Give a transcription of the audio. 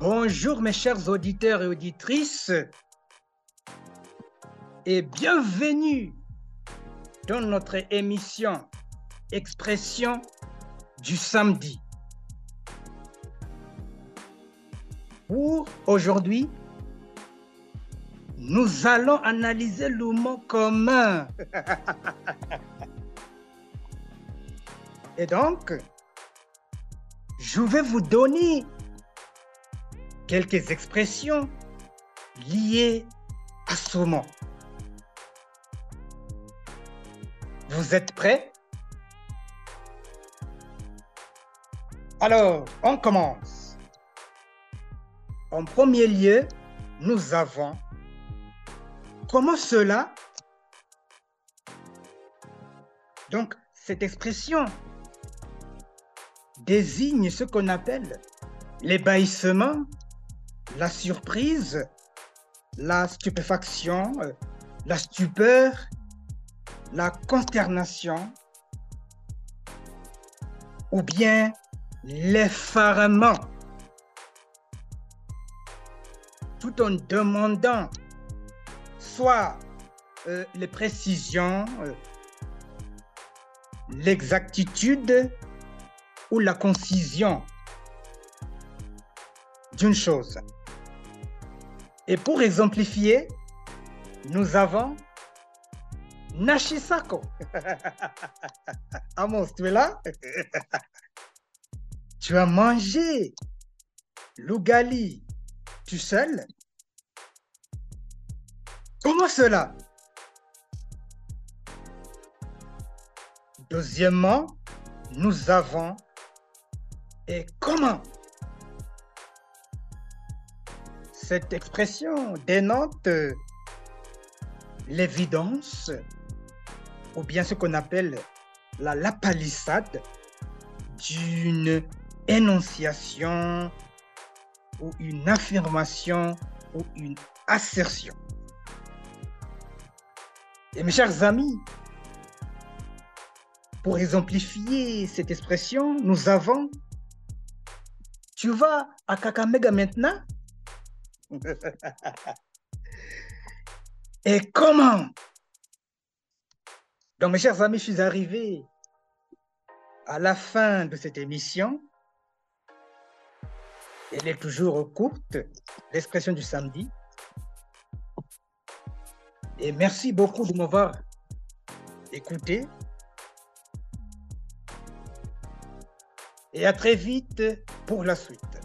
Bonjour mes chers auditeurs et auditrices et bienvenue dans notre émission Expression du samedi. Pour aujourd'hui, nous allons analyser le mot commun. Et donc, je vais vous donner quelques expressions liées à ce mot. Vous êtes prêts? Alors, on commence. En premier lieu, nous avons comment cela? Donc, cette expression désigne ce qu'on appelle l'ébahissement, la surprise, la stupéfaction, euh, la stupeur, la consternation ou bien l'effarement. Tout en demandant soit euh, les précisions, euh, l'exactitude ou la concision d'une chose. Et pour exemplifier, nous avons Nashisako. Amos, tu es là? Tu as mangé l'ougali tu seul? Comment cela? Deuxièmement, nous avons et comment? Cette expression dénote l'évidence ou bien ce qu'on appelle la lapalissade d'une énonciation ou une affirmation ou une assertion. Et mes chers amis, pour exemplifier cette expression, nous avons Tu vas à Kakamega maintenant Et comment? Donc mes chers amis, je suis arrivé à la fin de cette émission. Elle est toujours courte, l'expression du samedi. Et merci beaucoup de m'avoir écouté. Et à très vite pour la suite.